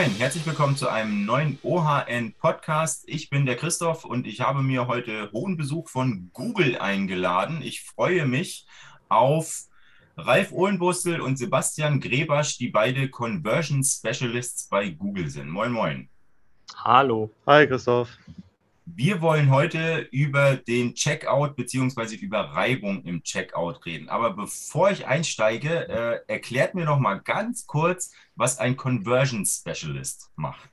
moin, herzlich willkommen zu einem neuen OHN Podcast. Ich bin der Christoph und ich habe mir heute hohen Besuch von Google eingeladen. Ich freue mich auf Ralf Ohlenbustel und Sebastian Grebasch, die beide Conversion Specialists bei Google sind. Moin, moin. Hallo. Hi, Christoph. Wir wollen heute über den Checkout bzw. über Reibung im Checkout reden. Aber bevor ich einsteige, äh, erklärt mir noch mal ganz kurz, was ein Conversion Specialist macht.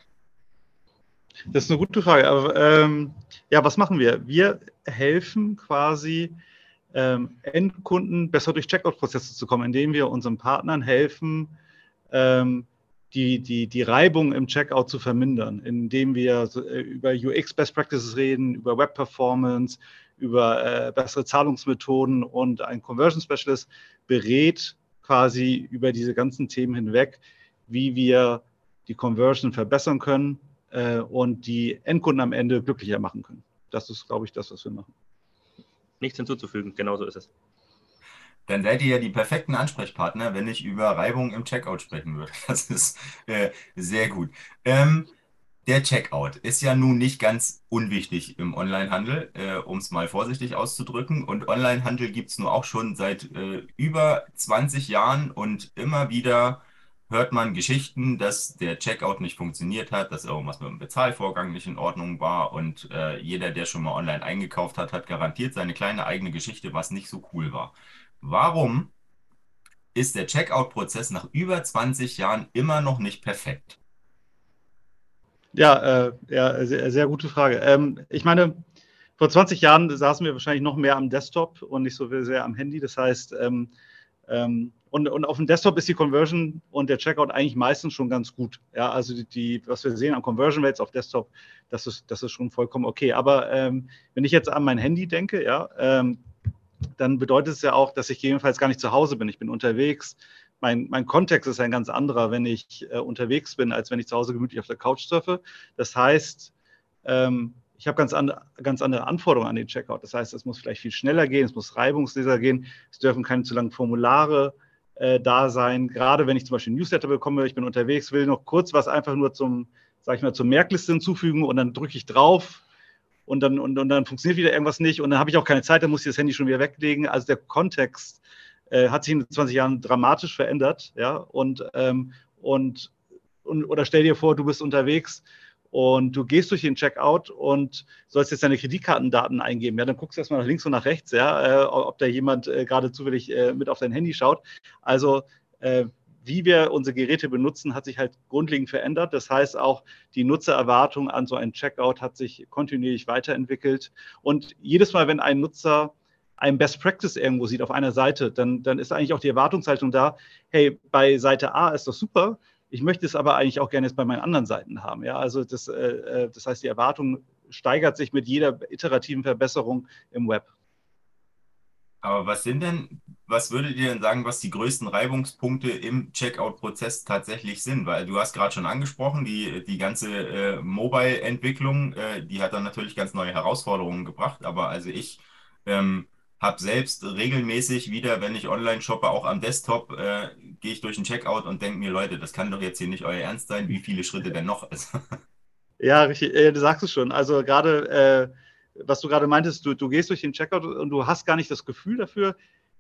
Das ist eine gute Frage. Aber ähm, ja, was machen wir? Wir helfen quasi ähm, Endkunden besser durch Checkout-Prozesse zu kommen, indem wir unseren Partnern helfen, ähm, die, die, die Reibung im Checkout zu vermindern, indem wir äh, über UX Best Practices reden, über Web Performance, über äh, bessere Zahlungsmethoden und ein Conversion Specialist berät quasi über diese ganzen Themen hinweg, wie wir die Conversion verbessern können äh, und die Endkunden am Ende glücklicher machen können. Das ist, glaube ich, das, was wir machen. Nichts hinzuzufügen, genauso ist es dann seid ihr ja die perfekten Ansprechpartner, wenn ich über Reibung im Checkout sprechen würde. Das ist äh, sehr gut. Ähm, der Checkout ist ja nun nicht ganz unwichtig im Onlinehandel, äh, um es mal vorsichtig auszudrücken. Und Onlinehandel gibt es nur auch schon seit äh, über 20 Jahren und immer wieder hört man Geschichten, dass der Checkout nicht funktioniert hat, dass irgendwas mit dem Bezahlvorgang nicht in Ordnung war und äh, jeder, der schon mal online eingekauft hat, hat garantiert seine kleine eigene Geschichte, was nicht so cool war. Warum ist der Checkout-Prozess nach über 20 Jahren immer noch nicht perfekt? Ja, äh, ja sehr, sehr, gute Frage. Ähm, ich meine, vor 20 Jahren saßen wir wahrscheinlich noch mehr am Desktop und nicht so sehr am Handy. Das heißt, ähm, ähm, und, und, auf dem Desktop ist die Conversion und der Checkout eigentlich meistens schon ganz gut. Ja, also die, die was wir sehen an Conversion Rates auf Desktop, das ist, das ist schon vollkommen okay. Aber ähm, wenn ich jetzt an mein Handy denke, ja, ähm, dann bedeutet es ja auch, dass ich gegebenenfalls gar nicht zu Hause bin. Ich bin unterwegs. Mein, mein Kontext ist ein ganz anderer, wenn ich äh, unterwegs bin, als wenn ich zu Hause gemütlich auf der Couch surfe. Das heißt, ähm, ich habe ganz, andre, ganz andere Anforderungen an den Checkout. Das heißt, es muss vielleicht viel schneller gehen, es muss reibungsloser gehen, es dürfen keine zu langen Formulare äh, da sein. Gerade wenn ich zum Beispiel ein Newsletter bekomme, ich bin unterwegs, will noch kurz was einfach nur zum, sag ich mal, zur Merkliste hinzufügen und dann drücke ich drauf, und dann, und, und dann funktioniert wieder irgendwas nicht und dann habe ich auch keine Zeit, dann muss ich das Handy schon wieder weglegen. Also der Kontext äh, hat sich in 20 Jahren dramatisch verändert, ja, und, ähm, und, und oder stell dir vor, du bist unterwegs und du gehst durch den Checkout und sollst jetzt deine Kreditkartendaten eingeben. Ja, dann guckst du erstmal nach links und nach rechts, ja, äh, ob da jemand äh, gerade zufällig äh, mit auf dein Handy schaut. Also äh, wie wir unsere Geräte benutzen, hat sich halt grundlegend verändert. Das heißt auch, die Nutzererwartung an so einen Checkout hat sich kontinuierlich weiterentwickelt. Und jedes Mal, wenn ein Nutzer ein Best Practice irgendwo sieht auf einer Seite, dann, dann ist eigentlich auch die Erwartungshaltung da, hey, bei Seite A ist das super, ich möchte es aber eigentlich auch gerne jetzt bei meinen anderen Seiten haben. Ja, also das, äh, äh das heißt, die Erwartung steigert sich mit jeder iterativen Verbesserung im Web. Aber was sind denn, was würdet ihr denn sagen, was die größten Reibungspunkte im Checkout-Prozess tatsächlich sind? Weil du hast gerade schon angesprochen, die, die ganze äh, Mobile-Entwicklung, äh, die hat dann natürlich ganz neue Herausforderungen gebracht. Aber also ich ähm, habe selbst regelmäßig wieder, wenn ich online shoppe, auch am Desktop, äh, gehe ich durch den Checkout und denke mir, Leute, das kann doch jetzt hier nicht euer Ernst sein. Wie viele Schritte denn noch? ja, richtig, du sagst es schon. Also gerade äh, was du gerade meintest, du, du gehst durch den Checkout und du hast gar nicht das Gefühl dafür,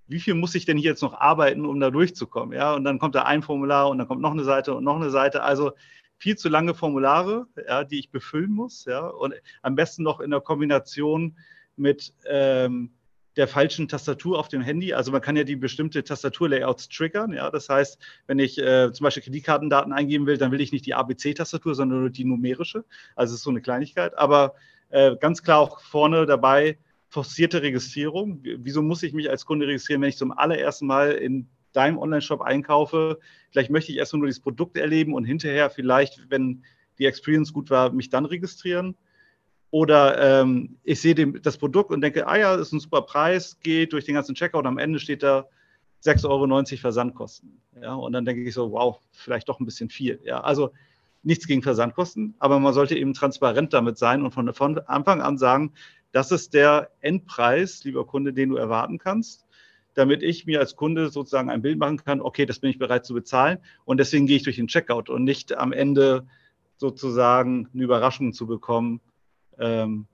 wie viel muss ich denn hier jetzt noch arbeiten, um da durchzukommen? Ja, und dann kommt da ein Formular und dann kommt noch eine Seite und noch eine Seite. Also viel zu lange Formulare, ja, die ich befüllen muss, ja, und am besten noch in der Kombination mit ähm, der falschen Tastatur auf dem Handy. Also man kann ja die bestimmte Tastaturlayouts triggern. Ja, das heißt, wenn ich äh, zum Beispiel Kreditkartendaten eingeben will, dann will ich nicht die ABC-Tastatur, sondern nur die numerische. Also es ist so eine Kleinigkeit. Aber äh, ganz klar auch vorne dabei forcierte Registrierung. Wieso muss ich mich als Kunde registrieren, wenn ich zum allerersten Mal in deinem Online-Shop einkaufe? Vielleicht möchte ich erstmal nur das Produkt erleben und hinterher vielleicht, wenn die Experience gut war, mich dann registrieren. Oder ähm, ich sehe dem, das Produkt und denke, ah ja, ist ein super Preis, geht durch den ganzen Checkout, am Ende steht da 6,90 Euro Versandkosten. Ja, und dann denke ich so, wow, vielleicht doch ein bisschen viel. Ja, also nichts gegen Versandkosten, aber man sollte eben transparent damit sein und von, von Anfang an sagen, das ist der Endpreis, lieber Kunde, den du erwarten kannst. damit ich mir als Kunde sozusagen ein Bild machen kann, okay, das bin ich bereit zu bezahlen und deswegen gehe ich durch den Checkout und nicht am Ende sozusagen eine Überraschung zu bekommen, ähm,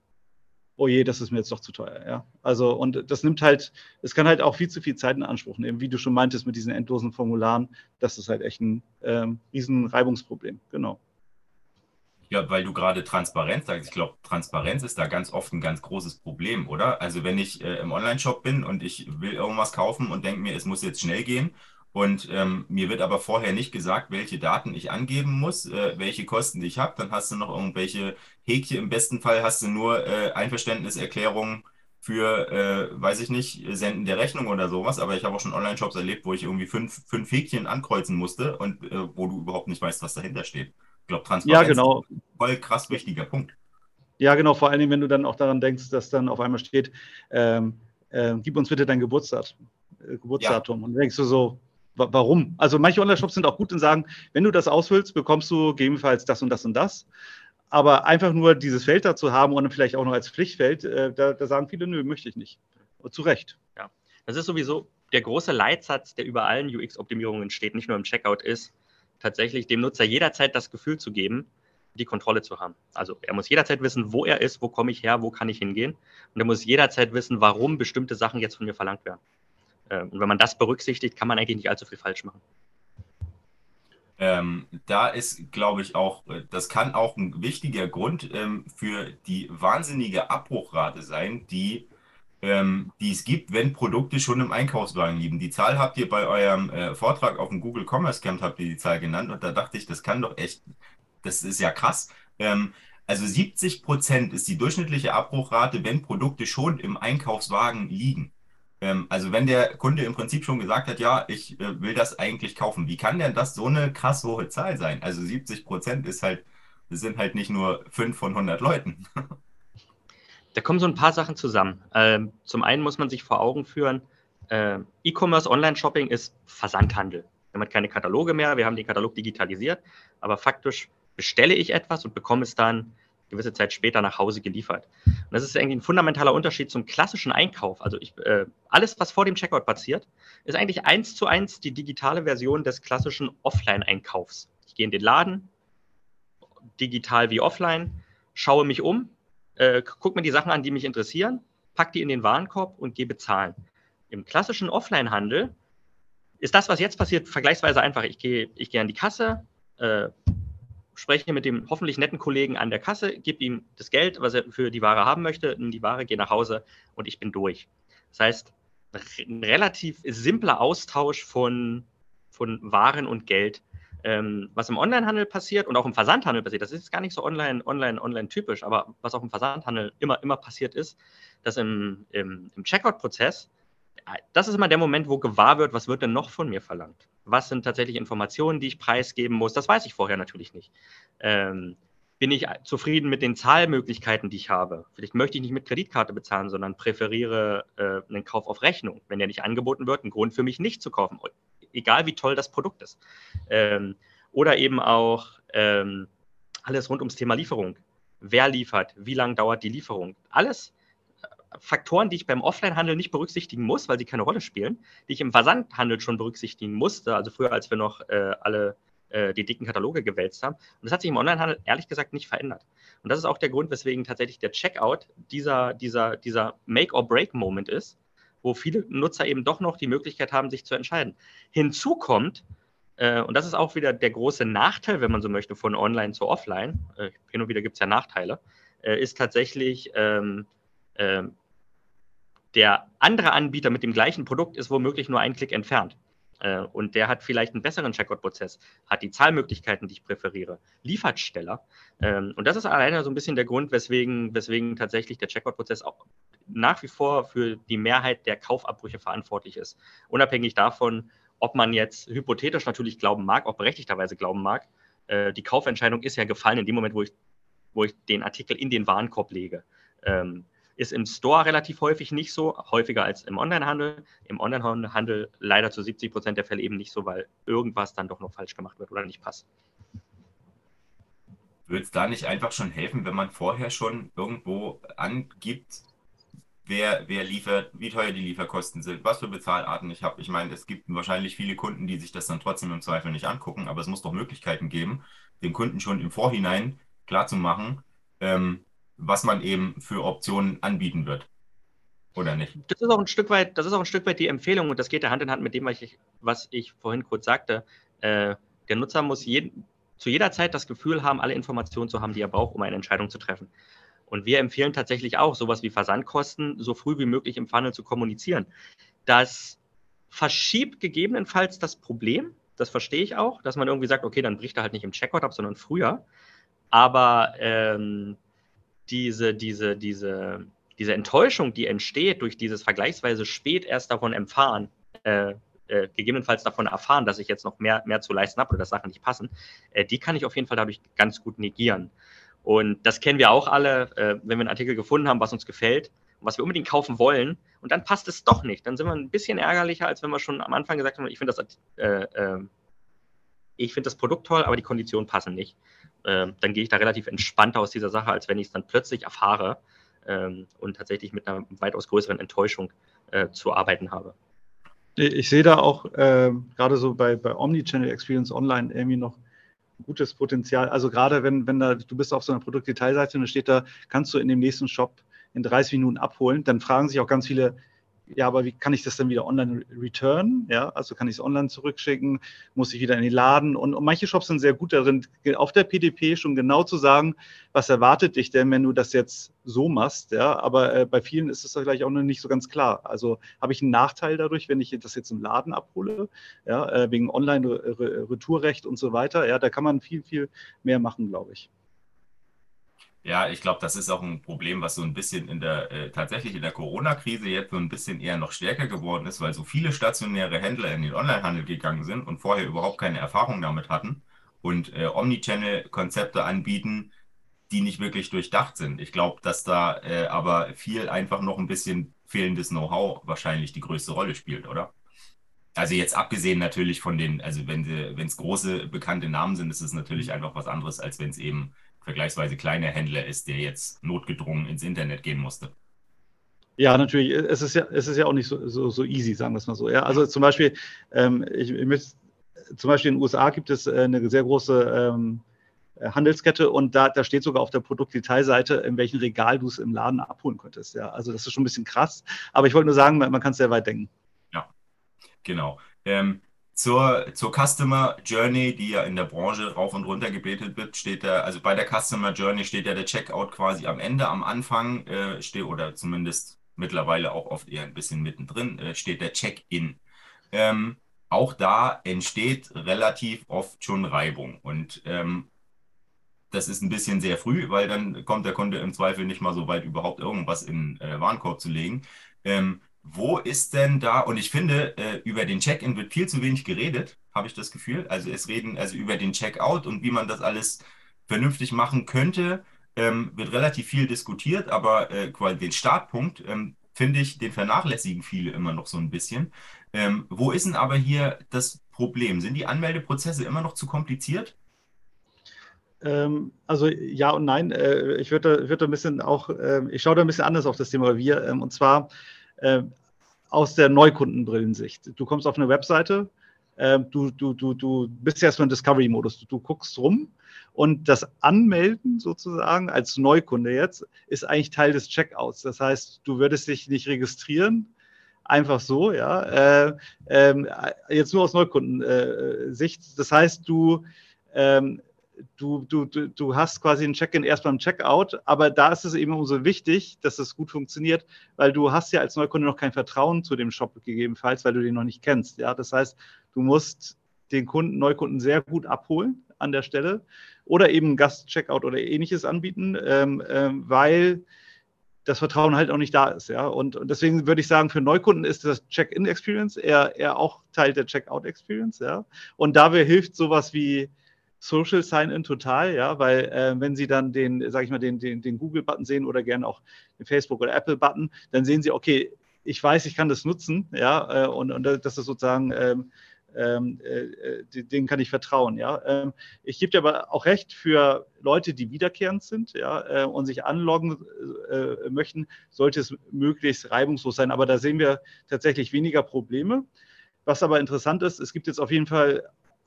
oh je, das ist mir jetzt doch zu teuer. Ja? Also, und das nimmt halt, es kann halt auch viel zu viel Zeit in Anspruch nehmen, wie du schon meintest mit diesen endlosen Formularen. Das ist halt echt ein ähm, riesen Reibungsproblem. Genau. Ja, weil du gerade Transparenz sagst. Ich glaube, Transparenz ist da ganz oft ein ganz großes Problem, oder? Also wenn ich äh, im Online-Shop bin und ich will irgendwas kaufen und denke mir, es muss jetzt schnell gehen und ähm, mir wird aber vorher nicht gesagt, welche Daten ich angeben muss, äh, welche Kosten ich habe, dann hast du noch irgendwelche Häkchen. Im besten Fall hast du nur äh, Einverständniserklärungen für, äh, weiß ich nicht, Senden der Rechnung oder sowas. Aber ich habe auch schon Online-Shops erlebt, wo ich irgendwie fünf, fünf Häkchen ankreuzen musste und äh, wo du überhaupt nicht weißt, was dahinter steht. Ich glaube, Transparenz ja, genau. ist ein voll krass wichtiger Punkt. Ja, genau, vor allem, wenn du dann auch daran denkst, dass dann auf einmal steht, ähm, äh, gib uns bitte dein Geburtsdatum. Äh, Geburtsdatum. Ja. Und dann denkst du so, warum? Also manche Online-Shops sind auch gut und sagen, wenn du das ausfüllst, bekommst du gegebenenfalls das und das und das. Aber einfach nur dieses Feld da zu haben und dann vielleicht auch noch als Pflichtfeld, äh, da, da, sagen viele, nö, möchte ich nicht. Und zu Recht. Ja, das ist sowieso der große Leitsatz, der über allen UX-Optimierungen steht, nicht nur im Checkout, ist, tatsächlich dem Nutzer jederzeit das Gefühl zu geben, die Kontrolle zu haben. Also er muss jederzeit wissen, wo er ist, wo komme ich her, wo kann ich hingehen. Und er muss jederzeit wissen, warum bestimmte Sachen jetzt von mir verlangt werden. Ähm, und wenn man das berücksichtigt, kann man eigentlich nicht allzu viel falsch machen. Ähm, da ist, glaube ich, auch, äh, das kann auch ein wichtiger Grund ähm, für die wahnsinnige Abbruchrate sein, die ähm, die es gibt, wenn Produkte schon im Einkaufswagen liegen. Die Zahl habt ihr bei eurem äh, Vortrag auf dem Google Commerce Camp, habt ihr die Zahl genannt und da dachte ich, das kann doch echt, das ist ja krass. Ähm, also 70 Prozent ist die durchschnittliche Abbruchrate, wenn Produkte schon im Einkaufswagen liegen. Ähm, also wenn der Kunde im Prinzip schon gesagt hat, ja, ich äh, will das eigentlich kaufen, wie kann denn das so eine krass hohe Zahl sein? Also 70 Prozent ist halt, sind halt nicht nur 5 von 100 Leuten. Da kommen so ein paar Sachen zusammen. Ähm, zum einen muss man sich vor Augen führen, äh, E-Commerce, Online-Shopping ist Versandhandel. Wir haben halt keine Kataloge mehr, wir haben den Katalog digitalisiert, aber faktisch bestelle ich etwas und bekomme es dann gewisse Zeit später nach Hause geliefert. Und das ist irgendwie ein fundamentaler Unterschied zum klassischen Einkauf. Also ich, äh, alles, was vor dem Checkout passiert, ist eigentlich eins zu eins die digitale Version des klassischen Offline-Einkaufs. Ich gehe in den Laden, digital wie offline, schaue mich um, äh, gucke mir die Sachen an, die mich interessieren, packe die in den Warenkorb und gehe bezahlen. Im klassischen Offline-Handel ist das, was jetzt passiert, vergleichsweise einfach. Ich gehe, ich gehe an die Kasse, äh, spreche mit dem hoffentlich netten Kollegen an der Kasse, gebe ihm das Geld, was er für die Ware haben möchte, nimm die Ware, gehe nach Hause und ich bin durch. Das heißt, ein relativ simpler Austausch von, von Waren und Geld ähm, was im Onlinehandel passiert und auch im Versandhandel passiert, das ist gar nicht so online, online, online typisch, aber was auch im Versandhandel immer, immer passiert ist, dass im, im, im Checkout-Prozess, das ist immer der Moment, wo gewahr wird, was wird denn noch von mir verlangt? Was sind tatsächlich Informationen, die ich preisgeben muss? Das weiß ich vorher natürlich nicht. Ähm, bin ich zufrieden mit den Zahlmöglichkeiten, die ich habe? Vielleicht möchte ich nicht mit Kreditkarte bezahlen, sondern präferiere äh, einen Kauf auf Rechnung. Wenn der nicht angeboten wird, ein Grund für mich nicht zu kaufen egal wie toll das Produkt ist. Ähm, oder eben auch ähm, alles rund ums Thema Lieferung. Wer liefert? Wie lange dauert die Lieferung? Alles äh, Faktoren, die ich beim Offline-Handel nicht berücksichtigen muss, weil sie keine Rolle spielen, die ich im Versandhandel schon berücksichtigen musste, also früher, als wir noch äh, alle äh, die dicken Kataloge gewälzt haben. Und das hat sich im Onlinehandel ehrlich gesagt nicht verändert. Und das ist auch der Grund, weswegen tatsächlich der Checkout dieser, dieser, dieser Make-or-Break-Moment ist, wo viele Nutzer eben doch noch die Möglichkeit haben, sich zu entscheiden. Hinzu kommt, äh, und das ist auch wieder der große Nachteil, wenn man so möchte, von Online zu Offline, äh, hin und wieder gibt es ja Nachteile, äh, ist tatsächlich, ähm, ähm, der andere Anbieter mit dem gleichen Produkt ist womöglich nur einen Klick entfernt. Äh, und der hat vielleicht einen besseren Checkout-Prozess, hat die Zahlmöglichkeiten, die ich präferiere, liefert schneller. Ähm, und das ist alleine so ein bisschen der Grund, weswegen, weswegen tatsächlich der Checkout-Prozess auch nach wie vor für die Mehrheit der Kaufabbrüche verantwortlich ist. Unabhängig davon, ob man jetzt hypothetisch natürlich glauben mag, auch berechtigterweise glauben mag, äh, die Kaufentscheidung ist ja gefallen in dem Moment, wo ich, wo ich den Artikel in den Warenkorb lege. Ähm, ist im Store relativ häufig nicht so, häufiger als im Onlinehandel. Im Onlinehandel leider zu 70 Prozent der Fälle eben nicht so, weil irgendwas dann doch noch falsch gemacht wird oder nicht passt. Würde es da nicht einfach schon helfen, wenn man vorher schon irgendwo angibt, wer, wer liefert, wie teuer die Lieferkosten sind, was für Bezahlarten ich habe. Ich meine, es gibt wahrscheinlich viele Kunden, die sich das dann trotzdem im Zweifel nicht angucken, aber es muss doch Möglichkeiten geben, den Kunden schon im Vorhinein klarzumachen, ähm, was man eben für Optionen anbieten wird. Oder nicht? Das ist auch ein Stück weit, das ist auch ein Stück weit die Empfehlung und das geht ja Hand in Hand mit dem, was ich, was ich vorhin kurz sagte. Äh, der Nutzer muss jeden, zu jeder Zeit das Gefühl haben, alle Informationen zu haben, die er braucht, um eine Entscheidung zu treffen. Und wir empfehlen tatsächlich auch, sowas wie Versandkosten so früh wie möglich im Funnel zu kommunizieren. Das verschiebt gegebenenfalls das Problem, das verstehe ich auch, dass man irgendwie sagt, okay, dann bricht er halt nicht im Checkout ab, sondern früher. Aber ähm, diese, diese, diese, diese Enttäuschung, die entsteht durch dieses vergleichsweise spät erst davon erfahren, äh, äh, gegebenenfalls davon erfahren, dass ich jetzt noch mehr, mehr zu leisten habe oder dass Sachen nicht passen, äh, die kann ich auf jeden Fall dadurch ganz gut negieren. Und das kennen wir auch alle, äh, wenn wir einen Artikel gefunden haben, was uns gefällt und was wir unbedingt kaufen wollen, und dann passt es doch nicht. Dann sind wir ein bisschen ärgerlicher, als wenn wir schon am Anfang gesagt haben, ich finde das, äh, äh, ich das Produkt toll, aber die Konditionen passen nicht. Ähm, dann gehe ich da relativ entspannter aus dieser Sache, als wenn ich es dann plötzlich erfahre ähm, und tatsächlich mit einer weitaus größeren Enttäuschung äh, zu arbeiten habe. Ich sehe da auch äh, gerade so bei, bei Omnichannel Experience Online irgendwie noch gutes Potenzial. Also gerade wenn, wenn da, du bist auf so einer Produktdetailseite und da steht da, kannst du in dem nächsten Shop in 30 Minuten abholen, dann fragen sich auch ganz viele, ja, aber wie kann ich das dann wieder online return? Ja, also kann ich es online zurückschicken, muss ich wieder in den Laden und, und, manche Shops sind sehr gut darin, auf der PDP schon genau zu sagen, was erwartet dich denn, wenn du das jetzt so machst, ja, aber äh, bei vielen ist es da gleich auch noch nicht so ganz klar. Also habe ich einen Nachteil dadurch, wenn ich das jetzt im Laden abhole, ja, äh, wegen Online-Retourrecht und so weiter, ja, da kann man viel, viel mehr machen, glaube ich. Ja, ich glaube, das ist auch ein Problem, was so ein bisschen in der, äh, tatsächlich in der Corona-Krise jetzt so ein bisschen eher noch stärker geworden ist, weil so viele stationäre Händler in den Onlinehandel gegangen sind und vorher überhaupt keine Erfahrung damit hatten und äh, Omnichannel-Konzepte anbieten, die nicht wirklich durchdacht sind. Ich glaube, dass da äh, aber viel einfach noch ein bisschen fehlendes Know-how wahrscheinlich die größte Rolle spielt, oder? Also jetzt abgesehen natürlich von den, also wenn es große bekannte Namen sind, ist es natürlich einfach was anderes, als wenn es eben vergleichsweise kleiner Händler ist, der jetzt notgedrungen ins Internet gehen musste. Ja, natürlich. Es ist ja, es ist ja auch nicht so, so, so easy, sagen wir es mal so. Ja, also zum Beispiel, ähm, ich, ich möchte, zum Beispiel in den USA gibt es äh, eine sehr große ähm, Handelskette und da, da steht sogar auf der Produktdetailseite, in welchem Regal du es im Laden abholen könntest. Ja, also das ist schon ein bisschen krass. Aber ich wollte nur sagen, man, man kann es sehr weit denken. Ja, genau. Ähm, zur, zur Customer Journey, die ja in der Branche rauf und runter gebetet wird, steht da, also bei der Customer Journey steht ja der Checkout quasi am Ende, am Anfang äh, steht, oder zumindest mittlerweile auch oft eher ein bisschen mittendrin, äh, steht der Check-in. Ähm, auch da entsteht relativ oft schon Reibung und ähm, das ist ein bisschen sehr früh, weil dann kommt der Kunde im Zweifel nicht mal so weit, überhaupt irgendwas in äh, Warenkorb zu legen. Ähm, wo ist denn da, und ich finde, äh, über den Check-in wird viel zu wenig geredet, habe ich das Gefühl. Also es reden also über den Check-out und wie man das alles vernünftig machen könnte, ähm, wird relativ viel diskutiert, aber äh, quasi den Startpunkt, ähm, finde ich, den vernachlässigen viele immer noch so ein bisschen. Ähm, wo ist denn aber hier das Problem? Sind die Anmeldeprozesse immer noch zu kompliziert? Ähm, also ja und nein. Äh, ich würde würd ein bisschen auch, äh, ich schaue da ein bisschen anders auf das Thema wir. Ähm, und zwar äh, aus der Neukundenbrillensicht. Du kommst auf eine Webseite, äh, du, du, du, du bist erstmal im Discovery-Modus, du, du guckst rum und das Anmelden sozusagen als Neukunde jetzt ist eigentlich Teil des Checkouts. Das heißt, du würdest dich nicht registrieren, einfach so, ja. Äh, äh, jetzt nur aus Neukundensicht. das heißt, du ähm, du, du, du, hast quasi ein Check-in erst beim Checkout, aber da ist es eben umso wichtig, dass es gut funktioniert, weil du hast ja als Neukunde noch kein Vertrauen zu dem Shop gegebenenfalls, weil du den noch nicht kennst. Ja, das heißt, du musst den Kunden, Neukunden sehr gut abholen an der Stelle oder eben Gast-Checkout oder ähnliches anbieten, ähm, ähm, weil das Vertrauen halt auch nicht da ist. Ja? Und, und deswegen würde ich sagen, für Neukunden ist das Check-in-Experience eher, eher auch Teil der Checkout-Experience. Ja? Und dabei hilft sowas wie Social Sign-In total, ja, weil äh, wenn Sie dann den, sage ich mal, den, den, den Google-Button sehen oder gerne auch den Facebook- oder Apple-Button, dann sehen Sie, okay, ich weiß, ich kann das nutzen, ja, äh, und, und das ist sozusagen ähm, ähm, äh, denen kann ich vertrauen. Ja? Ähm, ich gebe dir aber auch recht für Leute, die wiederkehrend sind ja, äh, und sich anloggen äh, möchten, sollte es möglichst reibungslos sein. Aber da sehen wir tatsächlich weniger Probleme. Was aber interessant ist, es gibt jetzt auf jeden Fall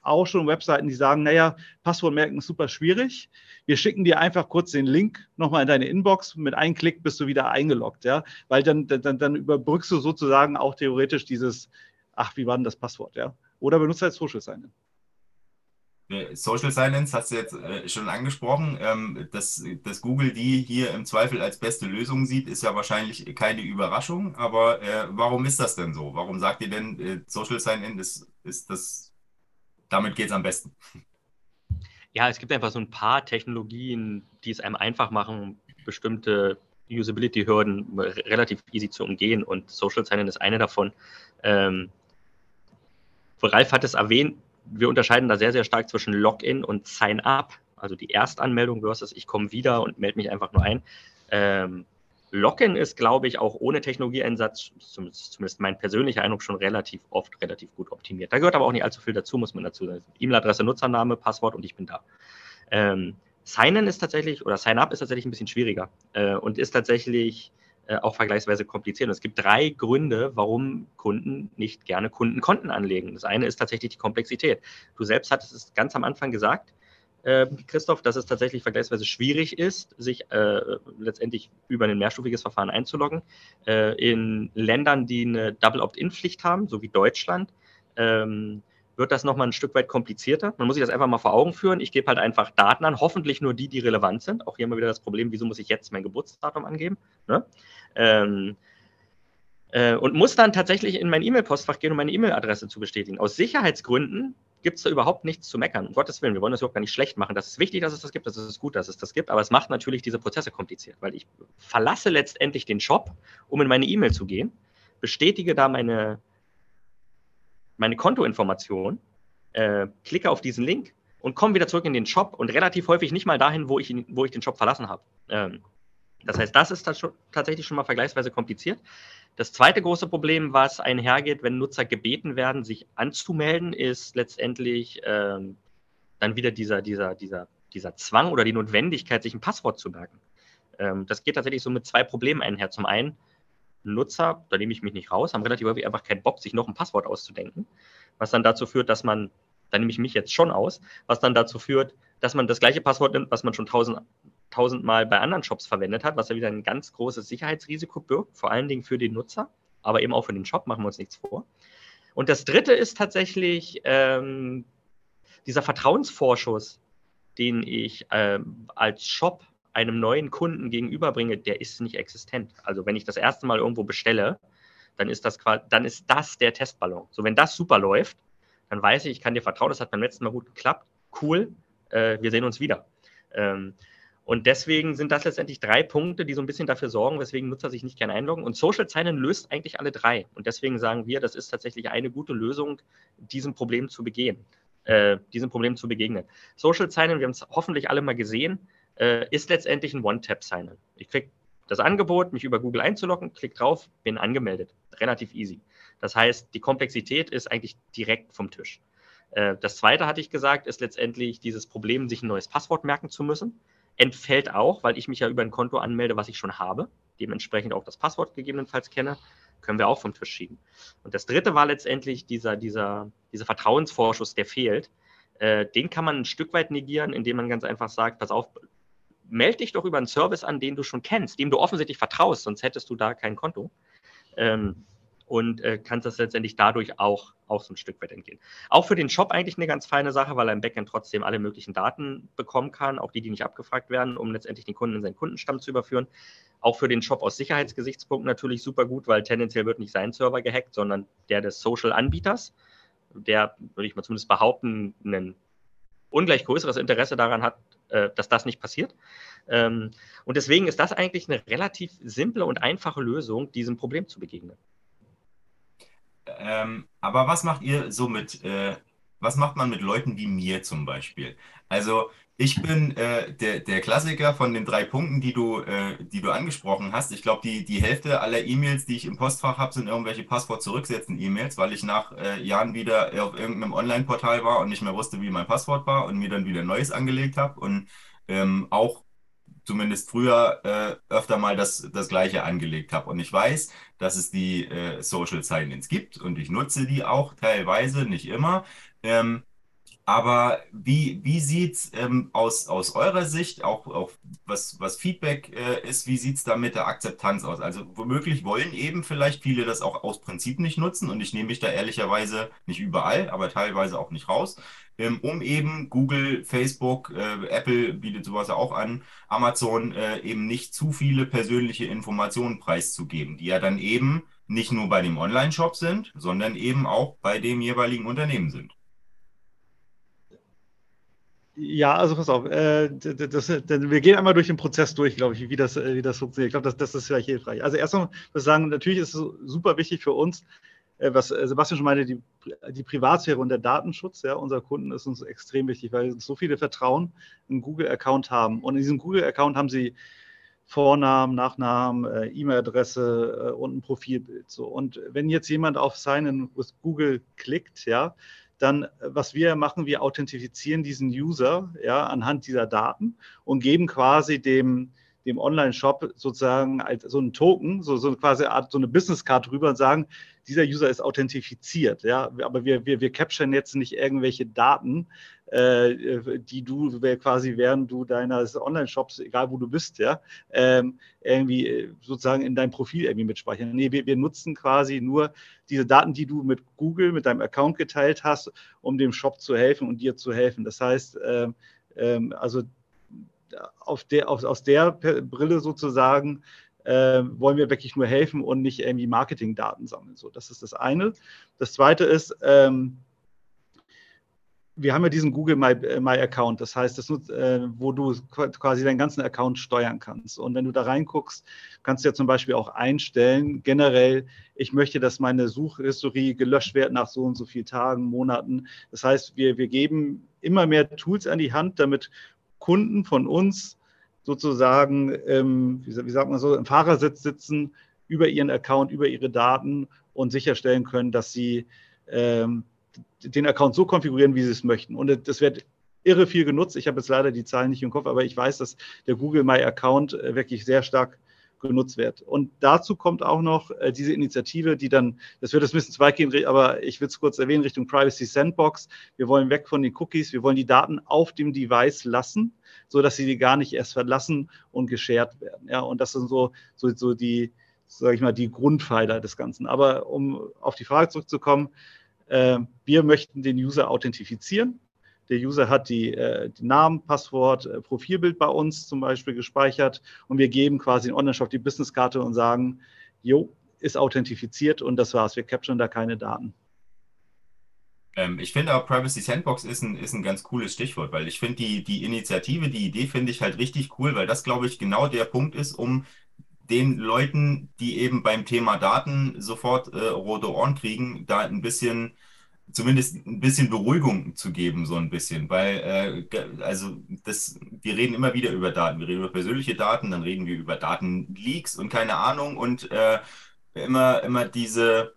auch schon Webseiten, die sagen, naja, Passwort merken ist super schwierig. Wir schicken dir einfach kurz den Link nochmal in deine Inbox. Mit einem Klick bist du wieder eingeloggt, ja, weil dann, dann, dann überbrückst du sozusagen auch theoretisch dieses, ach, wie war denn das Passwort, ja? Oder benutzt halt Social Sign-In. Social Silence hast du jetzt äh, schon angesprochen. Ähm, dass, dass Google die hier im Zweifel als beste Lösung sieht, ist ja wahrscheinlich keine Überraschung. Aber äh, warum ist das denn so? Warum sagt ihr denn, äh, Social Sign-In ist, ist das, damit geht es am besten? Ja, es gibt einfach so ein paar Technologien, die es einem einfach machen, bestimmte Usability-Hürden relativ easy zu umgehen. Und Social Sign-In ist eine davon. Ähm, Ralf hat es erwähnt, wir unterscheiden da sehr, sehr stark zwischen Login und Sign-up, also die Erstanmeldung versus ich komme wieder und melde mich einfach nur ein. Ähm, Login ist, glaube ich, auch ohne Technologieeinsatz, zumindest mein persönlicher Eindruck, schon relativ oft relativ gut optimiert. Da gehört aber auch nicht allzu viel dazu, muss man dazu sagen. E-Mail-Adresse, Nutzername, Passwort und ich bin da. Ähm, Sign-in ist tatsächlich, oder Sign-up ist tatsächlich ein bisschen schwieriger äh, und ist tatsächlich äh, auch vergleichsweise kompliziert. Und es gibt drei Gründe, warum Kunden nicht gerne Kundenkonten anlegen. Das eine ist tatsächlich die Komplexität. Du selbst hattest es ganz am Anfang gesagt, Christoph, dass es tatsächlich vergleichsweise schwierig ist, sich äh, letztendlich über ein mehrstufiges Verfahren einzuloggen. Äh, in Ländern, die eine Double Opt-in-Pflicht haben, so wie Deutschland, ähm, wird das nochmal ein Stück weit komplizierter. Man muss sich das einfach mal vor Augen führen. Ich gebe halt einfach Daten an, hoffentlich nur die, die relevant sind. Auch hier immer wieder das Problem, wieso muss ich jetzt mein Geburtsdatum angeben? Ne? Ähm, äh, und muss dann tatsächlich in mein E-Mail-Postfach gehen, um meine E-Mail-Adresse zu bestätigen. Aus Sicherheitsgründen gibt es da überhaupt nichts zu meckern. Um Gottes Willen, wir wollen das überhaupt gar nicht schlecht machen. Das ist wichtig, dass es das gibt, das ist gut, dass es das gibt, aber es macht natürlich diese Prozesse kompliziert, weil ich verlasse letztendlich den Shop, um in meine E-Mail zu gehen, bestätige da meine, meine Kontoinformation, äh, klicke auf diesen Link und komme wieder zurück in den Shop und relativ häufig nicht mal dahin, wo ich, wo ich den Shop verlassen habe. Ähm, das heißt, das ist tatsächlich schon mal vergleichsweise kompliziert. Das zweite große Problem, was einhergeht, wenn Nutzer gebeten werden, sich anzumelden, ist letztendlich ähm, dann wieder dieser, dieser, dieser, dieser Zwang oder die Notwendigkeit, sich ein Passwort zu merken. Ähm, das geht tatsächlich so mit zwei Problemen einher. Zum einen, Nutzer, da nehme ich mich nicht raus, haben relativ häufig einfach keinen Bock, sich noch ein Passwort auszudenken, was dann dazu führt, dass man, da nehme ich mich jetzt schon aus, was dann dazu führt, dass man das gleiche Passwort nimmt, was man schon tausend tausendmal bei anderen Shops verwendet hat, was ja wieder ein ganz großes Sicherheitsrisiko birgt, vor allen Dingen für den Nutzer, aber eben auch für den Shop, machen wir uns nichts vor. Und das dritte ist tatsächlich ähm, dieser Vertrauensvorschuss, den ich ähm, als Shop einem neuen Kunden gegenüberbringe, der ist nicht existent. Also wenn ich das erste Mal irgendwo bestelle, dann ist das dann ist das der Testballon. So, wenn das super läuft, dann weiß ich, ich kann dir vertrauen, das hat beim letzten Mal gut geklappt. Cool, äh, wir sehen uns wieder. Ähm, und deswegen sind das letztendlich drei Punkte, die so ein bisschen dafür sorgen, weswegen Nutzer sich nicht gerne einloggen. Und Social Sign-In löst eigentlich alle drei. Und deswegen sagen wir, das ist tatsächlich eine gute Lösung, diesem Problem zu begehen, äh, diesem Problem zu begegnen. Social Sign-In, wir haben es hoffentlich alle mal gesehen, äh, ist letztendlich ein One-Tap-Sign-In. Ich kriege das Angebot, mich über Google einzuloggen, klick drauf, bin angemeldet. Relativ easy. Das heißt, die Komplexität ist eigentlich direkt vom Tisch. Äh, das zweite, hatte ich gesagt, ist letztendlich dieses Problem, sich ein neues Passwort merken zu müssen entfällt auch, weil ich mich ja über ein Konto anmelde, was ich schon habe, dementsprechend auch das Passwort gegebenenfalls kenne, können wir auch vom Tisch schieben. Und das dritte war letztendlich dieser, dieser, dieser Vertrauensvorschuss, der fehlt. Äh, den kann man ein Stück weit negieren, indem man ganz einfach sagt, pass auf, melde dich doch über einen Service an, den du schon kennst, dem du offensichtlich vertraust, sonst hättest du da kein Konto. Ähm, und äh, kannst das letztendlich dadurch auch, auch so ein Stück weit entgehen. Auch für den Shop eigentlich eine ganz feine Sache, weil er im Backend trotzdem alle möglichen Daten bekommen kann, auch die, die nicht abgefragt werden, um letztendlich den Kunden in seinen Kundenstamm zu überführen. Auch für den Shop aus Sicherheitsgesichtspunkten natürlich super gut, weil tendenziell wird nicht sein Server gehackt, sondern der des Social-Anbieters, der, würde ich mal zumindest behaupten, ein ungleich größeres Interesse daran hat, äh, dass das nicht passiert. Ähm, und deswegen ist das eigentlich eine relativ simple und einfache Lösung, diesem Problem zu begegnen. Ähm, aber was macht ihr so mit, äh, was macht man mit Leuten wie mir zum Beispiel? Also ich bin äh, der, der Klassiker von den drei Punkten, die du, äh, die du angesprochen hast. Ich glaube, die, die Hälfte aller E-Mails, die ich im Postfach habe, sind irgendwelche Passwort zurücksetzen E-Mails, weil ich nach äh, Jahren wieder auf irgendeinem Online-Portal war und nicht mehr wusste, wie mein Passwort war und mir dann wieder neues angelegt habe und ähm, auch zumindest früher äh, öfter mal das, das gleiche angelegt habe. Und ich weiß, dass es die äh, Social Silence gibt und ich nutze die auch teilweise, nicht immer. Ähm, aber wie, wie sieht es ähm, aus, aus eurer Sicht, auch, auch was, was Feedback äh, ist, wie sieht es da mit der Akzeptanz aus? Also womöglich wollen eben vielleicht viele das auch aus Prinzip nicht nutzen und ich nehme mich da ehrlicherweise nicht überall, aber teilweise auch nicht raus, ähm, um eben Google, Facebook, äh, Apple bietet sowas auch an, Amazon äh, eben nicht zu viele persönliche Informationen preiszugeben, die ja dann eben nicht nur bei dem Online-Shop sind, sondern eben auch bei dem jeweiligen Unternehmen sind. Ja, also pass auf, äh, das, das, wir gehen einmal durch den Prozess durch, glaube ich, wie das, äh, wie das funktioniert. Ich glaube, das, das ist vielleicht hilfreich. Also erstmal muss ich sagen, natürlich ist es super wichtig für uns, äh, was äh, Sebastian schon meinte, die, die Privatsphäre und der Datenschutz ja, unserer Kunden ist uns extrem wichtig, weil so viele Vertrauen einen Google-Account haben. Und in diesem Google-Account haben sie Vornamen, Nachnamen, äh, E-Mail-Adresse äh, und ein Profilbild. So. Und wenn jetzt jemand auf Sign-in with Google klickt, ja, dann, äh, was wir machen, wir authentifizieren diesen User ja, anhand dieser Daten und geben quasi dem, dem Online-Shop sozusagen als so einen Token, so, so quasi eine Art, so eine Business-Card drüber und sagen, dieser User ist authentifiziert, ja, aber wir, wir, wir capturen jetzt nicht irgendwelche Daten, die du quasi während du deines Online-Shops, egal wo du bist, ja, ähm, irgendwie äh, sozusagen in deinem Profil irgendwie mitspeichern. Nee, wir, wir nutzen quasi nur diese Daten, die du mit Google, mit deinem Account geteilt hast, um dem Shop zu helfen und dir zu helfen. Das heißt, ähm, ähm, also auf der, auf, aus der Brille sozusagen äh, wollen wir wirklich nur helfen und nicht irgendwie Marketingdaten sammeln. So, das ist das eine. Das zweite ist, ähm, wir haben ja diesen Google My, äh, My Account, das heißt, das nutzt, äh, wo du quasi deinen ganzen Account steuern kannst. Und wenn du da reinguckst, kannst du ja zum Beispiel auch einstellen, generell, ich möchte, dass meine Suchhistorie gelöscht wird nach so und so vielen Tagen, Monaten. Das heißt, wir, wir geben immer mehr Tools an die Hand, damit Kunden von uns sozusagen, ähm, wie, wie sagt man so, im Fahrersitz sitzen, über ihren Account, über ihre Daten und sicherstellen können, dass sie ähm, den Account so konfigurieren, wie sie es möchten. Und das wird irre viel genutzt. Ich habe jetzt leider die Zahlen nicht im Kopf, aber ich weiß, dass der Google My Account äh, wirklich sehr stark genutzt wird. Und dazu kommt auch noch äh, diese Initiative, die dann, das wird jetzt ein bisschen zu weit gehen, aber ich will es kurz erwähnen, Richtung Privacy Sandbox. Wir wollen weg von den Cookies, wir wollen die Daten auf dem Device lassen, so dass sie die gar nicht erst verlassen und geshared werden. Ja, und das sind so, so, so die, sage ich mal, die Grundpfeiler des Ganzen. Aber um auf die Frage zurückzukommen, wir möchten den User authentifizieren. Der User hat die, äh, die Namen, Passwort, äh, Profilbild bei uns zum Beispiel gespeichert und wir geben quasi in Online-Shop die Businesskarte und sagen, jo, ist authentifiziert und das war's. Wir capturen da keine Daten. Ähm, ich finde auch Privacy Sandbox ist ein, ist ein ganz cooles Stichwort, weil ich finde die, die Initiative, die Idee finde ich halt richtig cool, weil das, glaube ich, genau der Punkt ist, um den Leuten, die eben beim Thema Daten sofort äh, rote Ohren kriegen, da ein bisschen zumindest ein bisschen Beruhigung zu geben, so ein bisschen, weil äh, also das, wir reden immer wieder über Daten, wir reden über persönliche Daten, dann reden wir über Datenleaks und keine Ahnung und äh, immer immer diese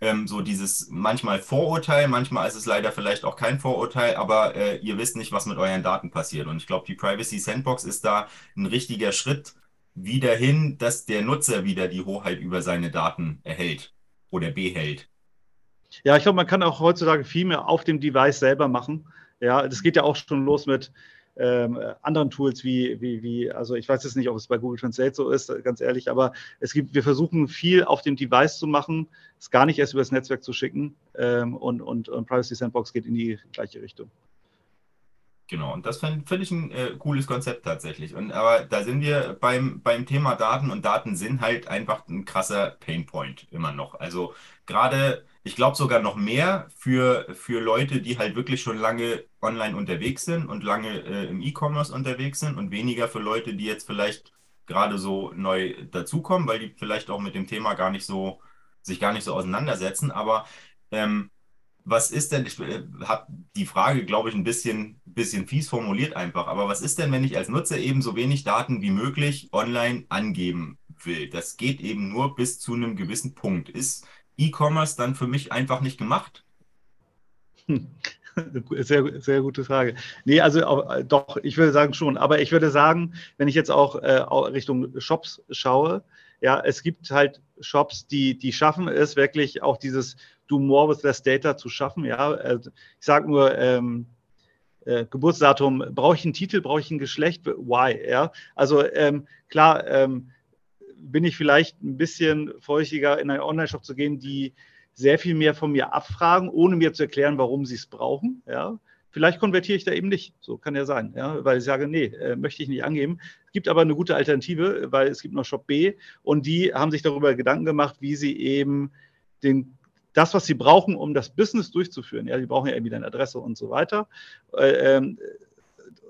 ähm, so dieses manchmal Vorurteil, manchmal ist es leider vielleicht auch kein Vorurteil, aber äh, ihr wisst nicht, was mit euren Daten passiert. Und ich glaube, die Privacy Sandbox ist da ein richtiger Schritt wieder hin, dass der Nutzer wieder die Hoheit über seine Daten erhält oder behält. Ja, ich glaube, man kann auch heutzutage viel mehr auf dem Device selber machen. Ja, das geht ja auch schon los mit ähm, anderen Tools wie, wie, wie, also ich weiß jetzt nicht, ob es bei Google Translate so ist, ganz ehrlich, aber es gibt, wir versuchen viel auf dem Device zu machen, es gar nicht erst über das Netzwerk zu schicken ähm, und, und, und Privacy Sandbox geht in die gleiche Richtung. Genau, und das finde find ich ein äh, cooles Konzept tatsächlich. Und aber da sind wir beim, beim Thema Daten und Daten sind halt einfach ein krasser Painpoint immer noch. Also gerade, ich glaube sogar noch mehr für, für Leute, die halt wirklich schon lange online unterwegs sind und lange äh, im E-Commerce unterwegs sind und weniger für Leute, die jetzt vielleicht gerade so neu dazukommen, weil die vielleicht auch mit dem Thema gar nicht so, sich gar nicht so auseinandersetzen. Aber ähm, was ist denn, ich äh, habe die Frage, glaube ich, ein bisschen, bisschen fies formuliert einfach, aber was ist denn, wenn ich als Nutzer eben so wenig Daten wie möglich online angeben will? Das geht eben nur bis zu einem gewissen Punkt. Ist E-Commerce dann für mich einfach nicht gemacht? Hm. Sehr, sehr gute Frage. Nee, also äh, doch, ich würde sagen schon. Aber ich würde sagen, wenn ich jetzt auch äh, Richtung Shops schaue, ja, es gibt halt Shops, die, die schaffen es wirklich auch dieses Do More with Less Data zu schaffen. Ja, äh, ich sage nur, ähm, äh, Geburtsdatum, brauche ich einen Titel, brauche ich ein Geschlecht, why? Ja, also ähm, klar ähm, bin ich vielleicht ein bisschen feuchtiger, in einen Online-Shop zu gehen, die sehr viel mehr von mir abfragen, ohne mir zu erklären, warum sie es brauchen. Ja, Vielleicht konvertiere ich da eben nicht. So kann ja sein, ja, weil ich sage, nee, äh, möchte ich nicht angeben. Es gibt aber eine gute Alternative, weil es gibt noch Shop B und die haben sich darüber Gedanken gemacht, wie sie eben den, das, was sie brauchen, um das Business durchzuführen. Ja, die brauchen ja irgendwie eine Adresse und so weiter. Äh, ähm,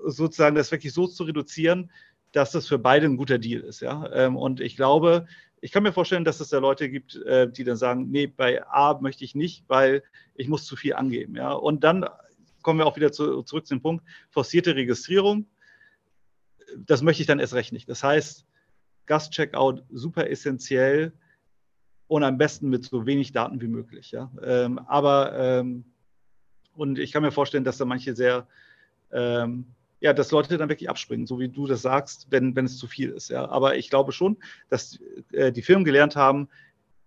sozusagen das wirklich so zu reduzieren, dass das für beide ein guter Deal ist. Ja? Ähm, und ich glaube, ich kann mir vorstellen, dass es da Leute gibt, äh, die dann sagen, nee, bei A möchte ich nicht, weil ich muss zu viel angeben. Ja? Und dann kommen wir auch wieder zu, zurück zu dem Punkt, forcierte Registrierung. Das möchte ich dann erst recht nicht. Das heißt, Gast-Checkout super essentiell und am besten mit so wenig Daten wie möglich. Ja? Ähm, aber, ähm, und ich kann mir vorstellen, dass da manche sehr, ähm, ja, dass Leute dann wirklich abspringen, so wie du das sagst, wenn, wenn es zu viel ist. Ja? Aber ich glaube schon, dass äh, die Firmen gelernt haben,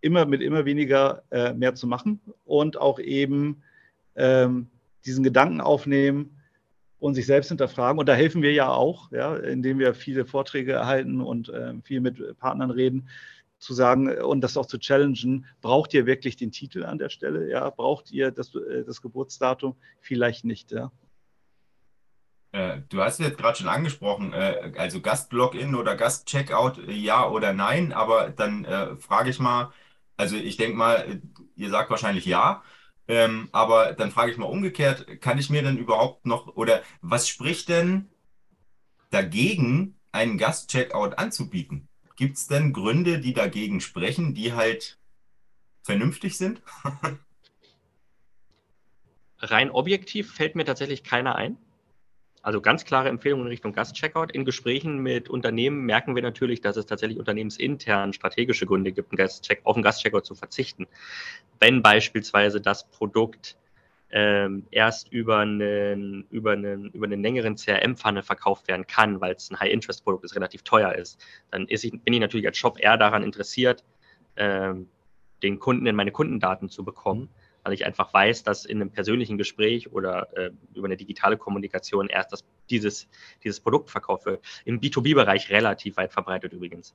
immer mit immer weniger äh, mehr zu machen und auch eben ähm, diesen Gedanken aufnehmen und sich selbst hinterfragen. Und da helfen wir ja auch, ja, indem wir viele Vorträge erhalten und äh, viel mit Partnern reden, zu sagen und das auch zu challengen, braucht ihr wirklich den Titel an der Stelle? Ja, braucht ihr das, äh, das Geburtsdatum? Vielleicht nicht, ja. Äh, du hast es jetzt gerade schon angesprochen, äh, also Gast-Login oder Gast-Checkout, ja oder nein, aber dann äh, frage ich mal, also ich denke mal, ihr sagt wahrscheinlich ja, ähm, aber dann frage ich mal umgekehrt, kann ich mir denn überhaupt noch, oder was spricht denn dagegen, einen Gast-Checkout anzubieten? Gibt es denn Gründe, die dagegen sprechen, die halt vernünftig sind? Rein objektiv fällt mir tatsächlich keiner ein. Also ganz klare Empfehlungen in Richtung Gast-Checkout. In Gesprächen mit Unternehmen merken wir natürlich, dass es tatsächlich unternehmensintern strategische Gründe gibt, auf einen Gast-Checkout zu verzichten. Wenn beispielsweise das Produkt ähm, erst über einen, über, einen, über einen längeren CRM-Pfanne verkauft werden kann, weil es ein High-Interest-Produkt ist, relativ teuer ist, dann ist ich, bin ich natürlich als Shop eher daran interessiert, ähm, den Kunden in meine Kundendaten zu bekommen weil ich einfach weiß, dass in einem persönlichen Gespräch oder äh, über eine digitale Kommunikation erst das, dieses, dieses Produkt verkauft wird. Im B2B-Bereich relativ weit verbreitet übrigens.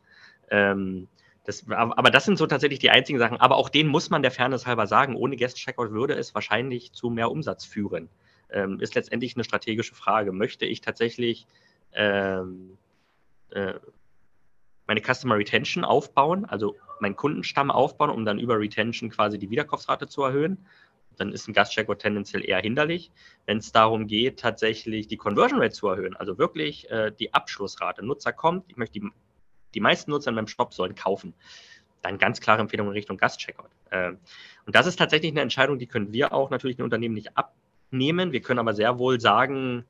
Ähm, das, aber das sind so tatsächlich die einzigen Sachen. Aber auch denen muss man der Fairness halber sagen, ohne Guest-Checkout würde es wahrscheinlich zu mehr Umsatz führen. Ähm, ist letztendlich eine strategische Frage. Möchte ich tatsächlich ähm, äh, meine Customer Retention aufbauen, also meinen Kundenstamm aufbauen, um dann über Retention quasi die Wiederkaufsrate zu erhöhen. Dann ist ein Gastcheckout tendenziell eher hinderlich. Wenn es darum geht, tatsächlich die Conversion Rate zu erhöhen, also wirklich äh, die Abschlussrate. Nutzer kommt, ich möchte die, die meisten Nutzer in meinem Shop sollen kaufen. Dann ganz klare Empfehlung in Richtung Gastcheckout. Äh, und das ist tatsächlich eine Entscheidung, die können wir auch natürlich den Unternehmen nicht abnehmen. Wir können aber sehr wohl sagen,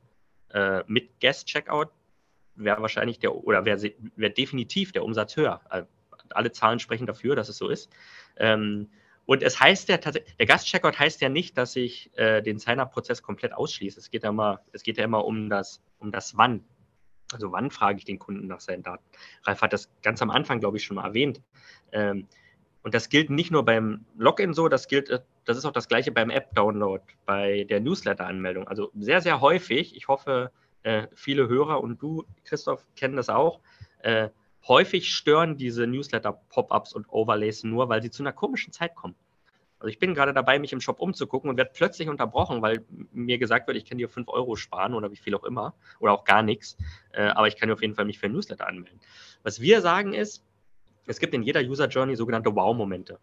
äh, mit Guest-Checkout wäre wahrscheinlich der, oder wäre wär definitiv der Umsatz höher. Also alle Zahlen sprechen dafür, dass es so ist. Ähm, und es heißt ja tatsächlich, der Gastcheckout heißt ja nicht, dass ich äh, den Sign-up-Prozess komplett ausschließe. Es geht ja immer, es geht ja immer um das, um das Wann. Also wann frage ich den Kunden nach seinen Daten? Ralf hat das ganz am Anfang, glaube ich, schon mal erwähnt. Ähm, und das gilt nicht nur beim Login so, das gilt, äh, das ist auch das gleiche beim App-Download, bei der Newsletter-Anmeldung. Also sehr, sehr häufig, ich hoffe, äh, viele Hörer und du, Christoph, kennen das auch. Äh, häufig stören diese Newsletter-Pop-ups und Overlays nur, weil sie zu einer komischen Zeit kommen. Also ich bin gerade dabei, mich im Shop umzugucken und werde plötzlich unterbrochen, weil mir gesagt wird, ich kann dir 5 Euro sparen oder wie viel auch immer oder auch gar nichts. Äh, aber ich kann dir auf jeden Fall mich für ein Newsletter anmelden. Was wir sagen ist, es gibt in jeder User Journey sogenannte Wow-Momente.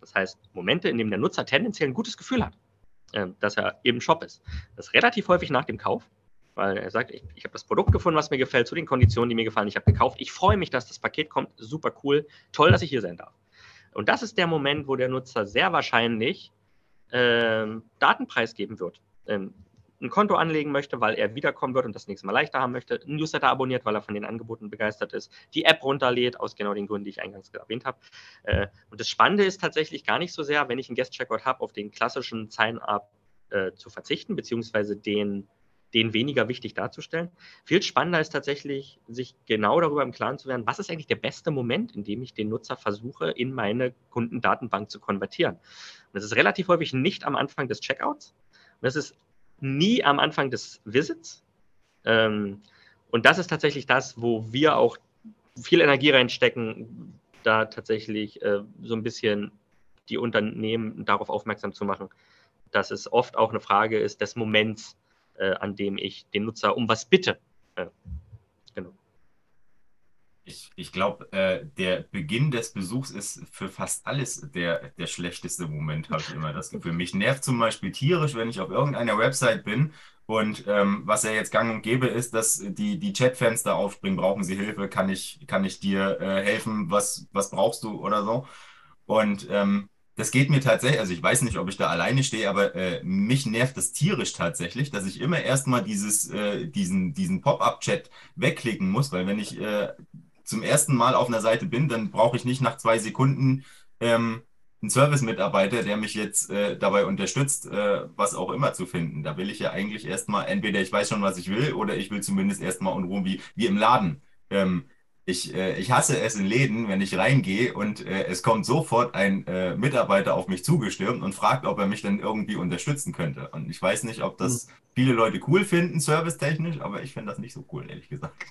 Das heißt, Momente, in denen der Nutzer tendenziell ein gutes Gefühl hat, äh, dass er eben Shop ist. Das ist relativ häufig nach dem Kauf weil er sagt, ich, ich habe das Produkt gefunden, was mir gefällt, zu den Konditionen, die mir gefallen, ich habe gekauft. Ich freue mich, dass das Paket kommt, super cool, toll, dass ich hier sein darf. Und das ist der Moment, wo der Nutzer sehr wahrscheinlich ähm, Daten preisgeben wird. Ähm, ein Konto anlegen möchte, weil er wiederkommen wird und das nächste Mal leichter haben möchte, ein Newsletter abonniert, weil er von den Angeboten begeistert ist, die App runterlädt, aus genau den Gründen, die ich eingangs erwähnt habe. Äh, und das Spannende ist tatsächlich gar nicht so sehr, wenn ich einen Guest-Checkout habe, auf den klassischen Sign-up äh, zu verzichten, beziehungsweise den, den weniger wichtig darzustellen. Viel spannender ist tatsächlich, sich genau darüber im Klaren zu werden, was ist eigentlich der beste Moment, in dem ich den Nutzer versuche, in meine Kundendatenbank zu konvertieren. Und das ist relativ häufig nicht am Anfang des Checkouts. Und das ist nie am Anfang des Visits. Ähm, und das ist tatsächlich das, wo wir auch viel Energie reinstecken, da tatsächlich äh, so ein bisschen die Unternehmen darauf aufmerksam zu machen, dass es oft auch eine Frage ist des Moments, äh, an dem ich den Nutzer um was bitte. Äh, genau. Ich, ich glaube, äh, der Beginn des Besuchs ist für fast alles der, der schlechteste Moment, habe ich immer das Gefühl. Mich nervt zum Beispiel tierisch, wenn ich auf irgendeiner Website bin und ähm, was ja jetzt gang und gäbe ist, dass die, die Chatfenster aufspringen, brauchen Sie Hilfe, kann ich, kann ich dir äh, helfen, was, was brauchst du oder so. Und ähm, das geht mir tatsächlich, also ich weiß nicht, ob ich da alleine stehe, aber äh, mich nervt das tierisch tatsächlich, dass ich immer erstmal dieses, äh, diesen, diesen Pop-up-Chat wegklicken muss, weil wenn ich äh, zum ersten Mal auf einer Seite bin, dann brauche ich nicht nach zwei Sekunden ähm, einen Service-Mitarbeiter, der mich jetzt äh, dabei unterstützt, äh, was auch immer zu finden. Da will ich ja eigentlich erstmal, entweder ich weiß schon, was ich will, oder ich will zumindest erstmal unruhen, wie, wie im Laden. Ähm, ich, äh, ich hasse es in Läden, wenn ich reingehe und äh, es kommt sofort ein äh, Mitarbeiter auf mich zugestürmt und fragt, ob er mich dann irgendwie unterstützen könnte. Und ich weiß nicht, ob das hm. viele Leute cool finden, servicetechnisch, aber ich finde das nicht so cool, ehrlich gesagt.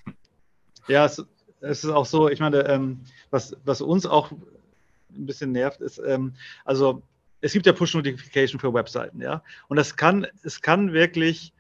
Ja, es, es ist auch so, ich meine, ähm, was, was uns auch ein bisschen nervt, ist, ähm, also es gibt ja Push-Notification für Webseiten, ja. Und das kann, es kann wirklich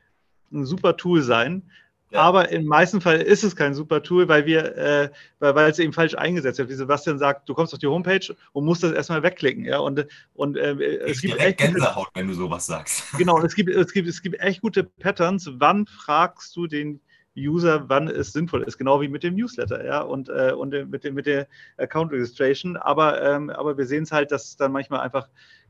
ein super Tool sein, ja. Aber im meisten Fall ist es kein super Tool, weil wir, äh, weil, weil es eben falsch eingesetzt wird. Wie Sebastian sagt, du kommst auf die Homepage und musst das erstmal wegklicken. Ja? Und, und äh, es gibt echt Gänsehaut, wenn du sowas sagst. Genau, es gibt, es, gibt, es gibt echt gute Patterns. Wann fragst du den User, wann es sinnvoll ist, genau wie mit dem Newsletter, ja, und, äh, und mit, dem, mit der Account Registration. Aber, ähm, aber wir sehen es halt, dass dann manchmal einfach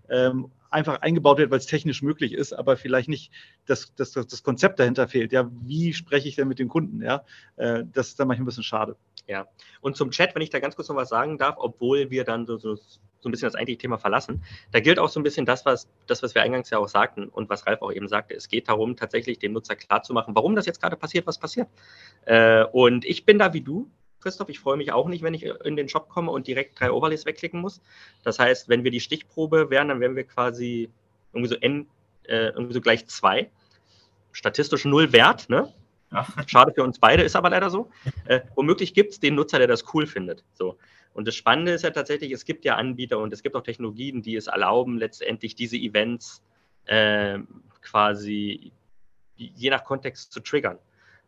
ähm, einfach eingebaut wird, weil es technisch möglich ist, aber vielleicht nicht das, das, das Konzept dahinter fehlt. Ja, wie spreche ich denn mit den Kunden? Ja, äh, das ist dann manchmal ein bisschen schade. Ja, und zum Chat, wenn ich da ganz kurz noch was sagen darf, obwohl wir dann so, so, so ein bisschen das eigentliche Thema verlassen, da gilt auch so ein bisschen das was, das, was wir eingangs ja auch sagten und was Ralf auch eben sagte. Es geht darum, tatsächlich dem Nutzer klarzumachen, warum das jetzt gerade passiert, was passiert. Äh, und ich bin da wie du, Christoph. Ich freue mich auch nicht, wenn ich in den Shop komme und direkt drei Overlays wegklicken muss. Das heißt, wenn wir die Stichprobe wären, dann wären wir quasi irgendwie so n, äh, irgendwie so gleich zwei. Statistisch null Wert, ne? Schade für uns beide, ist aber leider so. Äh, womöglich gibt es den Nutzer, der das cool findet. So. Und das Spannende ist ja tatsächlich, es gibt ja Anbieter und es gibt auch Technologien, die es erlauben, letztendlich diese Events äh, quasi je nach Kontext zu triggern.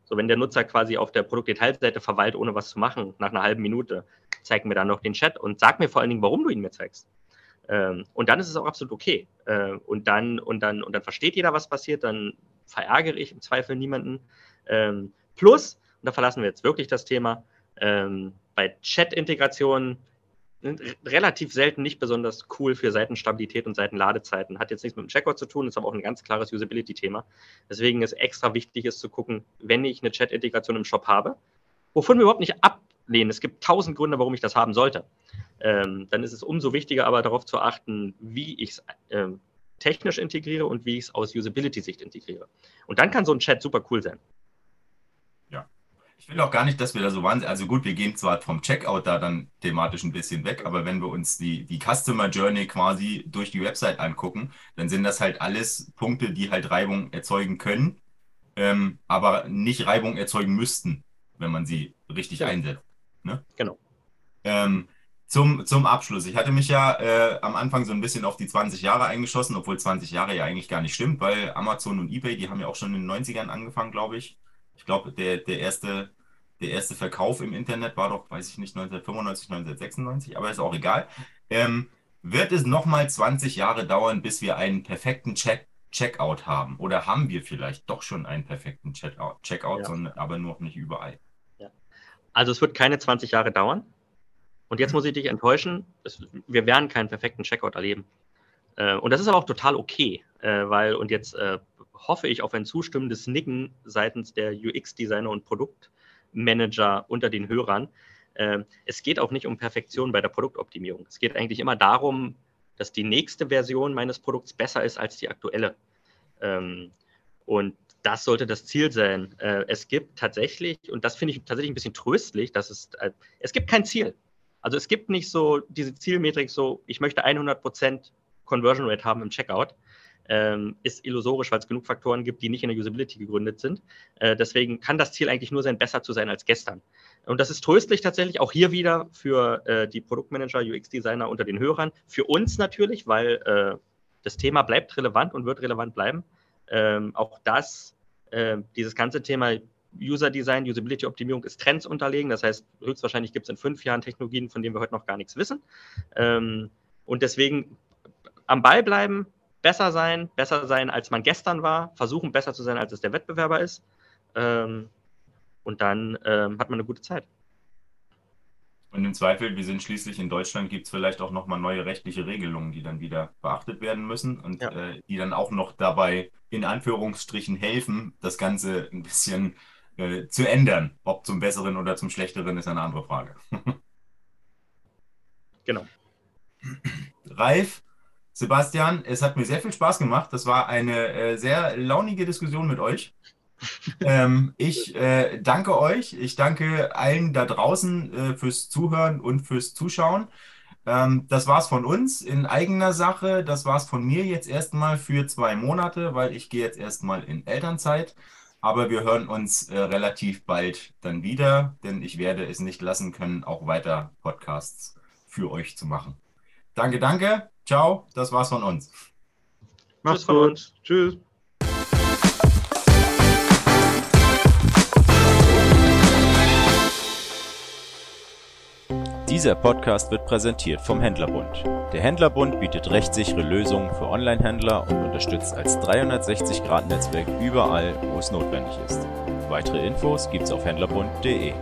So, wenn der Nutzer quasi auf der Produktdetailseite verweilt, ohne was zu machen, nach einer halben Minute, zeig mir dann noch den Chat und sag mir vor allen Dingen, warum du ihn mir zeigst. Ähm, und dann ist es auch absolut okay. Äh, und, dann, und, dann, und dann versteht jeder, was passiert, dann verärgere ich im Zweifel niemanden. Ähm, plus, und da verlassen wir jetzt wirklich das Thema, ähm, bei Chat-Integrationen relativ selten nicht besonders cool für Seitenstabilität und Seitenladezeiten. Hat jetzt nichts mit dem Checkout zu tun, ist aber auch ein ganz klares Usability-Thema. Deswegen ist extra wichtig, ist zu gucken, wenn ich eine Chat-Integration im Shop habe, wovon wir überhaupt nicht ablehnen. Es gibt tausend Gründe, warum ich das haben sollte. Ähm, dann ist es umso wichtiger, aber darauf zu achten, wie ich es ähm, technisch integriere und wie ich es aus Usability-Sicht integriere. Und dann kann so ein Chat super cool sein. Ich will auch gar nicht, dass wir da so wahnsinnig, also gut, wir gehen zwar vom Checkout da dann thematisch ein bisschen weg, aber wenn wir uns die, die Customer Journey quasi durch die Website angucken, dann sind das halt alles Punkte, die halt Reibung erzeugen können, ähm, aber nicht Reibung erzeugen müssten, wenn man sie richtig ja. einsetzt. Ne? Genau. Ähm, zum, zum Abschluss. Ich hatte mich ja äh, am Anfang so ein bisschen auf die 20 Jahre eingeschossen, obwohl 20 Jahre ja eigentlich gar nicht stimmt, weil Amazon und eBay, die haben ja auch schon in den 90ern angefangen, glaube ich. Ich glaube, der, der, erste, der erste Verkauf im Internet war doch, weiß ich nicht, 1995, 1996, aber ist auch egal. Ähm, wird es nochmal 20 Jahre dauern, bis wir einen perfekten Check Checkout haben? Oder haben wir vielleicht doch schon einen perfekten Checkout, Checkout ja. sondern aber noch nicht überall? Ja. Also es wird keine 20 Jahre dauern. Und jetzt muss ich dich enttäuschen, es, wir werden keinen perfekten Checkout erleben. Äh, und das ist aber auch total okay, äh, weil, und jetzt äh, hoffe ich auf ein zustimmendes Nicken seitens der UX-Designer und Produktmanager unter den Hörern. Äh, es geht auch nicht um Perfektion bei der Produktoptimierung. Es geht eigentlich immer darum, dass die nächste Version meines Produkts besser ist als die aktuelle. Ähm, und das sollte das Ziel sein. Äh, es gibt tatsächlich, und das finde ich tatsächlich ein bisschen tröstlich, dass es, äh, es gibt kein Ziel. Also es gibt nicht so diese Zielmetrik, so ich möchte 100% Conversion Rate haben im Checkout. Ähm, ist illusorisch, weil es genug Faktoren gibt, die nicht in der Usability gegründet sind. Äh, deswegen kann das Ziel eigentlich nur sein, besser zu sein als gestern. Und das ist tröstlich tatsächlich auch hier wieder für äh, die Produktmanager, UX-Designer unter den Hörern, für uns natürlich, weil äh, das Thema bleibt relevant und wird relevant bleiben. Ähm, auch das, äh, dieses ganze Thema User Design, Usability Optimierung ist Trends unterlegen. Das heißt, höchstwahrscheinlich gibt es in fünf Jahren Technologien, von denen wir heute noch gar nichts wissen. Ähm, und deswegen am Ball bleiben, besser sein, besser sein, als man gestern war, versuchen besser zu sein, als es der Wettbewerber ist. Ähm, und dann ähm, hat man eine gute Zeit. Und im Zweifel, wir sind schließlich in Deutschland, gibt es vielleicht auch nochmal neue rechtliche Regelungen, die dann wieder beachtet werden müssen und ja. äh, die dann auch noch dabei in Anführungsstrichen helfen, das Ganze ein bisschen äh, zu ändern. Ob zum Besseren oder zum Schlechteren ist eine andere Frage. genau. Ralf, Sebastian, es hat mir sehr viel Spaß gemacht. Das war eine äh, sehr launige Diskussion mit euch ähm, ich äh, danke euch. Ich danke allen da draußen äh, fürs Zuhören und fürs Zuschauen. Ähm, das war's von uns in eigener Sache. Das war's von mir jetzt erstmal für zwei Monate, weil ich gehe jetzt erstmal in Elternzeit. Aber wir hören uns äh, relativ bald dann wieder, denn ich werde es nicht lassen können, auch weiter Podcasts für euch zu machen. Danke, danke. Ciao. Das war's von uns. Macht's gut. Tschüss. Dieser Podcast wird präsentiert vom Händlerbund. Der Händlerbund bietet rechtssichere Lösungen für Online-Händler und unterstützt als 360-Grad-Netzwerk überall, wo es notwendig ist. Weitere Infos gibt's auf händlerbund.de.